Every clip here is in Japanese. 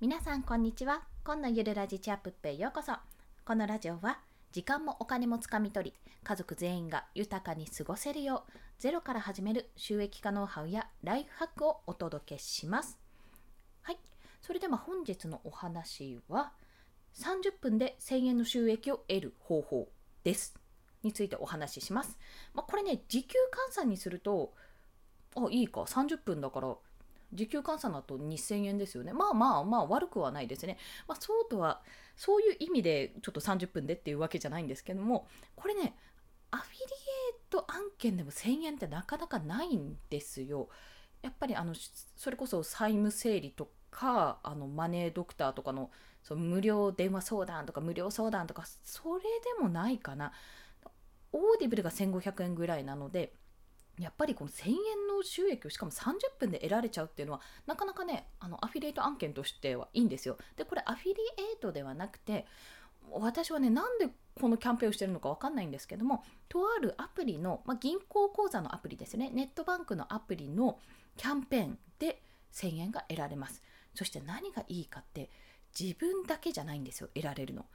皆さんこんにちは。今のゆるラジチャップへようこそ。このラジオは時間もお金もつかみ取り家族全員が豊かに過ごせるようゼロから始める収益化ノウハウやライフハックをお届けします。はい。それでは本日のお話は30分で1000円の収益を得る方法です。についてお話しします、まあ、これね時給換算にするとあいいか。30分だから時給換算だと2000円ですよね。まあまあまあ悪くはないですね。まあそうとは、そういう意味でちょっと30分でっていうわけじゃないんですけども、これね、アフィリエイト案件でも1000円ってなかなかないんですよ。やっぱりあのそれこそ債務整理とかあのマネードクターとかのその無料電話相談とか無料相談とかそれでもないかな。Audible が1500円ぐらいなのでやっぱりこの1000円の収益をしかも30分で得られちゃうっていうのはなかなかねあのアフィリエイト案件としてはいいんですよ。でこれアフィリエイトではなくて私はねなんでこのキャンペーンをしてるのか分かんないんですけどもとあるアプリの、まあ、銀行口座のアプリですね。ネットバンクのアプリのキャンペーンで1000円が得られます。そして何がいいかって自分だけじゃないんですよ得られるの。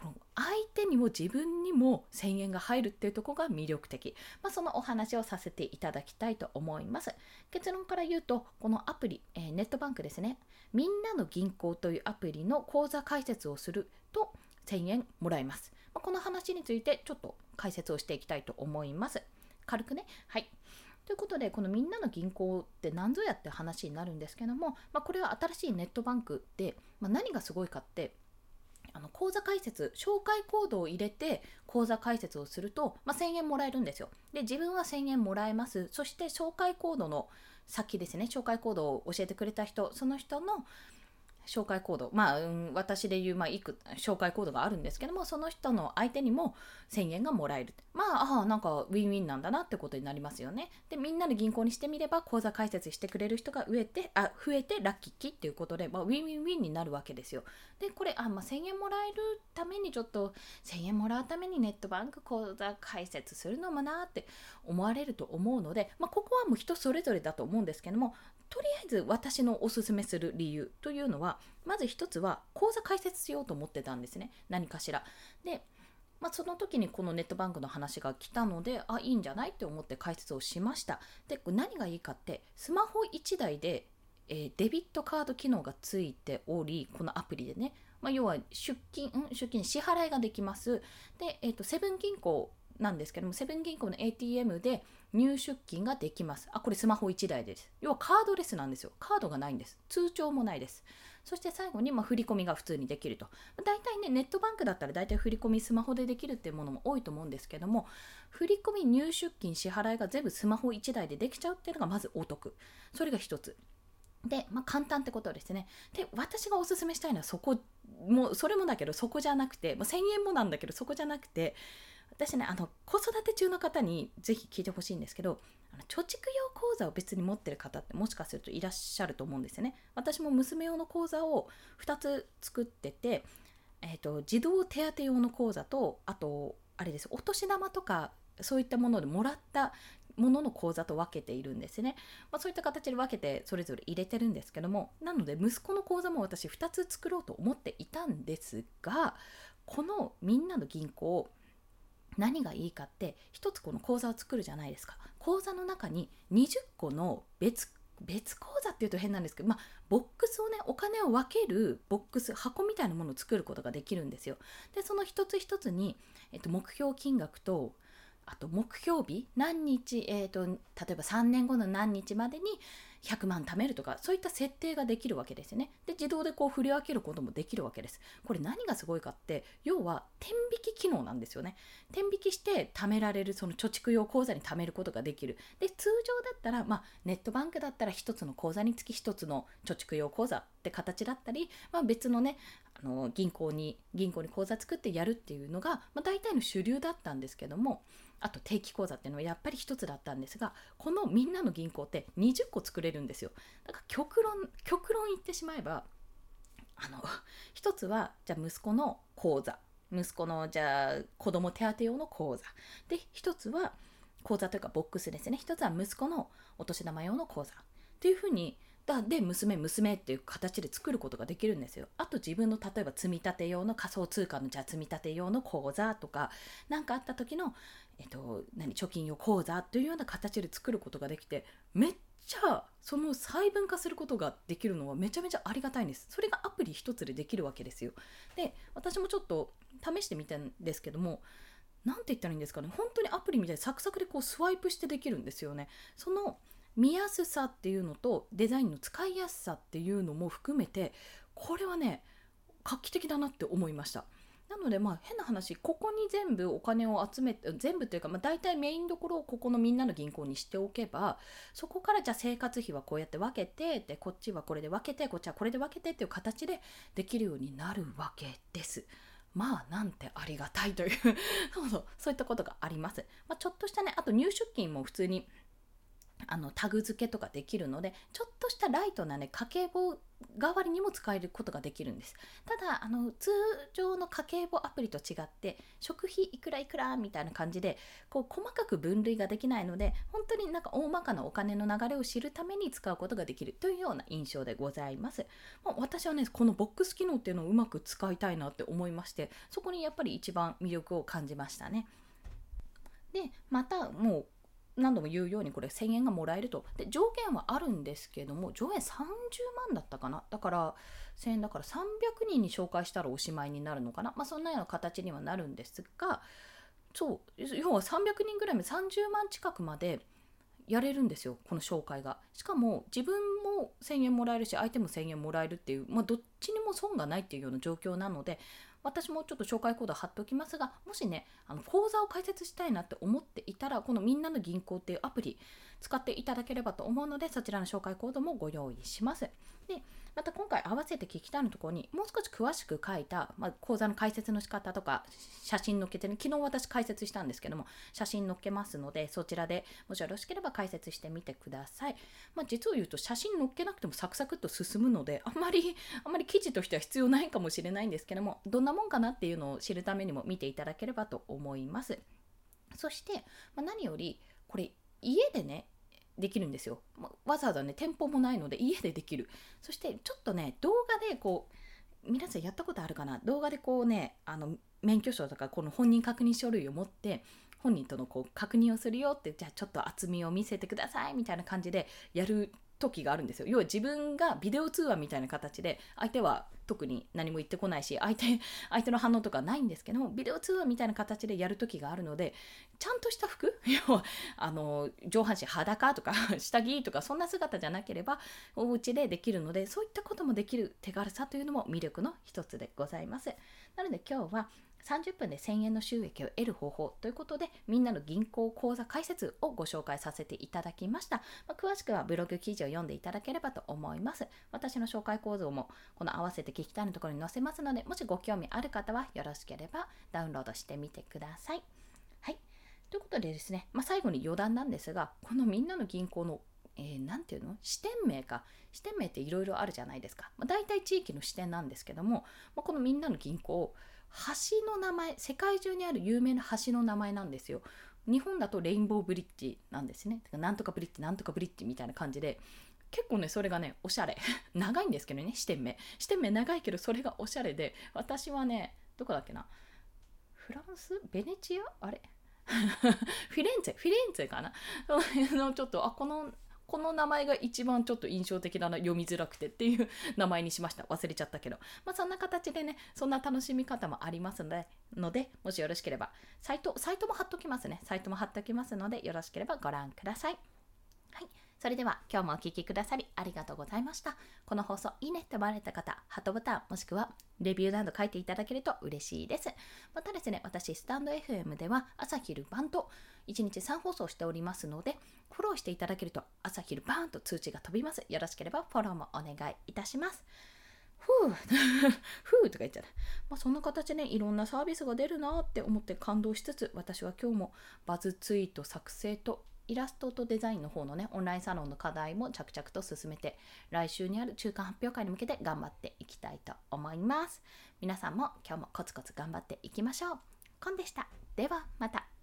この相手にも自分にも1000円が入るっていうとこが魅力的、まあ、そのお話をさせていただきたいと思います。結論から言うとこのアプリ、えー、ネットバンクですね。みんなの銀行というアプリの口座開設をすると1000円もらえます、まあ、この話についてちょっと解説をしていきたいと思います。軽くね？はい。ということでこのみんなの銀行って何ぞやって話になるんですけども、まあ、これは新しいネットバンクで、まあ、何がすごいかってあの口座開設紹介コードを入れて口座開設をすると、まあ、1000円もらえるんですよ。で自分は1000円もらえます。そして紹介コードの先ですね。紹介コードを教えてくれた人その人の紹介コード、まあ、うん、私で言う、まあ、いく紹介コードがあるんですけども、その人の相手にも1000円がもらえる。まあ、ああ、なんかウィンウィンなんだなってことになりますよね。で、みんなで銀行にしてみれば、口座開設してくれる人が増えて、あ増えてラッキーっていうことで、まあ、ウィンウィンウィンになるわけですよ。で、これ、あ、まあ、1000円もらえるためにちょっと、1000円もらうためにネットバンク口座開設するのもなって思われると思うので、まあ、ここはもう人それぞれだと思うんですけども、とりあえず私のおすすめする理由というのはまず一つは口座開設しようと思ってたんですね。何かしら。でまあ、その時にこのネットバンクの話が来たのであいいんじゃないって思って解説をしました。で何がいいかってスマホ1台で、えー、デビットカード機能がついておりこのアプリでね、まあ、要は出金、ん、出金支払いができます。で、えーとセブン銀行なんですけどもセブン銀行の ATM で入出金ができます。あこれスマホ1台です。要はカードレスなんですよ。カードがないんです。通帳もないです。そして最後にま振り込みが普通にできると。大体ねネットバンクだったら大体振り込みスマホでできるっていうものも多いと思うんですけども振り込み入出金支払いが全部スマホ1台でできちゃうっていうのがまずお得。それが1つ。で、まあ、簡単ってことですね。で、私がおすすめしたいのはそこ、もそれもだけどそこじゃなくて、まあ、1000円もなんだけどそこじゃなくて、私ねあの子育て中の方にぜひ聞いてほしいんですけどあの貯蓄用口座を別に持ってる方ってもしかするといらっしゃると思うんですよね。私も娘用の口座を2つ作ってて、えーと、児童手当用の口座とあとあれですお年玉とかそういったものでもらったものの口座と分けているんですね、まあ、そういった形で分けてそれぞれ入れてるんですけどもなので息子の口座も私2つ作ろうと思っていたんですがこのみんなの銀行何がいいかって一つこの講座を作るじゃないですか。講座の中に20個の別別講座っていうと変なんですけど、まあ、ボックスをねお金を分けるボックス箱みたいなものを作ることができるんですよ。でその一つ一つに、えっと、目標金額とあと目標日何日、えーと、例えば3年後の何日までに100万貯めるとかそういった設定ができるわけですよね。で自動でこう振り分けることもできるわけです。これ何がすごいかって要は天引き機能なんですよね。天引きして貯められるその貯蓄用口座に貯めることができる。で通常だったら、まあ、ネットバンクだったら1つの口座につき1つの貯蓄用口座って形だったり、まあ、別のねあの銀行に銀行に口座作ってやるっていうのが、まあ、大体の主流だったんですけどもあと定期口座っていうのはやっぱり一つだったんですがこのみんなの銀行って20個作れるんですよ。だから極論極論言ってしまえばあの 一つはじゃあ息子の口座。息子のじゃあ子供手当用の口座。で一つは口座というかボックスですね。一つは息子のお年玉用の口座。っていうふうにで娘娘っていう形で作ることができるんですよ。あと自分の例えば積み立て用の仮想通貨のじゃあ積み立て用の口座とか何かあった時の、えっと、何貯金用口座というような形で作ることができてめっちゃその細分化することができるのはめちゃめちゃありがたいんです。それがアプリ一つでできるわけですよ。で私もちょっと試してみたんですけども何て言ったらいいんですかね本当にアプリみたいにサクサクでこうスワイプしてできるんですよね。その見やすさっていうのとデザインの使いやすさっていうのも含めてこれはね画期的だなって思いましたなのでまあ変な話ここに全部お金を集めて全部というか、まあ、大体メインどころをここのみんなの銀行にしておけばそこからじゃあ生活費はこうやって分けてでこっちはこれで分けてこっちはこれで分けてっていう形でできるようになるわけです。まあなんてありがたいというそうそうそういったことがあります。まあ、ちょっとしたねあと入出金も普通にあのタグ付けとかできるのでちょっとしたライトなね家計簿代わりにも使えることができるんです。ただあの通常の家計簿アプリと違って食費いくらいくらみたいな感じでこう細かく分類ができないので本当になんか大まかなお金の流れを知るために使うことができるというような印象でございます、まあ、私はねこのボックス機能っていうのをうまく使いたいなって思いましてそこにやっぱり一番魅力を感じましたね。でまたもう何度も言うようにこれ1000円がもらえると。で上限はあるんですけども上限30万だったかな。だから1000円だから300人に紹介したらおしまいになるのかな。まあそんなような形にはなるんですがそう要は300人ぐらいまで30万近くまでやれるんですよこの紹介が。しかも自分も1000円もらえるし相手も1000円もらえるっていう、まあ、どっちにも損がないっていうような状況なので私もちょっと紹介コード貼っておきますがもしねあの口座を開設したいなって思っていたらこのみんなの銀行っていうアプリ使っていただければと思うのでそちらの紹介コードもご用意します。でまた今回合わせて聞きたいのところにもう少し詳しく書いた、まあ、講座の解説の仕方とか写真載っけてね昨日私解説したんですけども写真載っけますのでそちらでもしよろしければ解説してみてください、まあ、実を言うと写真載っけなくてもサクサクっと進むのであんまりあんまり記事としては必要ないかもしれないんですけどもどんなもんかなっていうのを知るためにも見ていただければと思います。そして、まあ、何よりこれ家でねできるんですよ、まわざわざね店舗もないので家でできる。そしてちょっとね動画でこう皆さんやったことあるかな？動画でこうねあの免許証とかこの本人確認書類を持って本人とのこう確認をするよってじゃあちょっと厚みを見せてくださいみたいな感じでやる時があるんですよ。要は自分がビデオ通話みたいな形で相手は特に何も言ってこないし相手 相手の反応とかないんですけどビデオ通話みたいな形でやる時があるのでちゃんとした服 要はあの上半身裸とか 下着とかそんな姿じゃなければお家でできるのでそういったこともできる手軽さというのも魅力の一つでございます。なので今日は30分で1000円の収益を得る方法ということでみんなの銀行口座開設をご紹介させていただきました、まあ、詳しくはブログ記事を読んでいただければと思います。私の紹介構造もこの合わせて聞きたいのところに載せますのでもしご興味ある方はよろしければダウンロードしてみてくださいはいということでですね、まあ、最後に余談なんですがこのみんなの銀行のえー、ていうの支店名か支店名っていろいろあるじゃないですか、まあ、大体地域の支店なんですけども、まあ、このみんなの銀行橋の名前世界中にある有名な橋の名前なんですよ日本だとレインボーブリッジなんですねなんとかブリッジなんとかブリッジみたいな感じで結構ねそれがねおしゃれ。長いんですけどね視点目。視点目長いけどそれがおしゃれで私はねどこだっけな？フランス？ベネチア？あれ？フィレンツェ？フィレンツェかな？のちょっとあこのこの名前が一番ちょっと印象的だな読みづらくてっていう名前にしました。忘れちゃったけど。まあそんな形でねそんな楽しみ方もありますのでのでもしよろしければサイトサイトも貼っときますね。サイトも貼っておきますのでよろしければご覧ください。はい。それでは今日もお聴きくださりありがとうございました。この放送いいねって思われた方、ハートボタンもしくはレビューなど書いていただけると嬉しいです。またですね、私、スタンド FM では朝昼晩と1日3放送しておりますので、フォローしていただけると朝昼バーンと通知が飛びます。よろしければフォローもお願いいたします。ふう ふうとか言っちゃった。まあ、そんな形で、ね、いろんなサービスが出るなって思って感動しつつ、私は今日もバズツイート作成とイラストとデザインの方のね、オンラインサロンの課題も着々と進めて、来週にある中間発表会に向けて頑張っていきたいと思います。皆さんも今日もコツコツ頑張っていきましょう。コンでした。ではまた。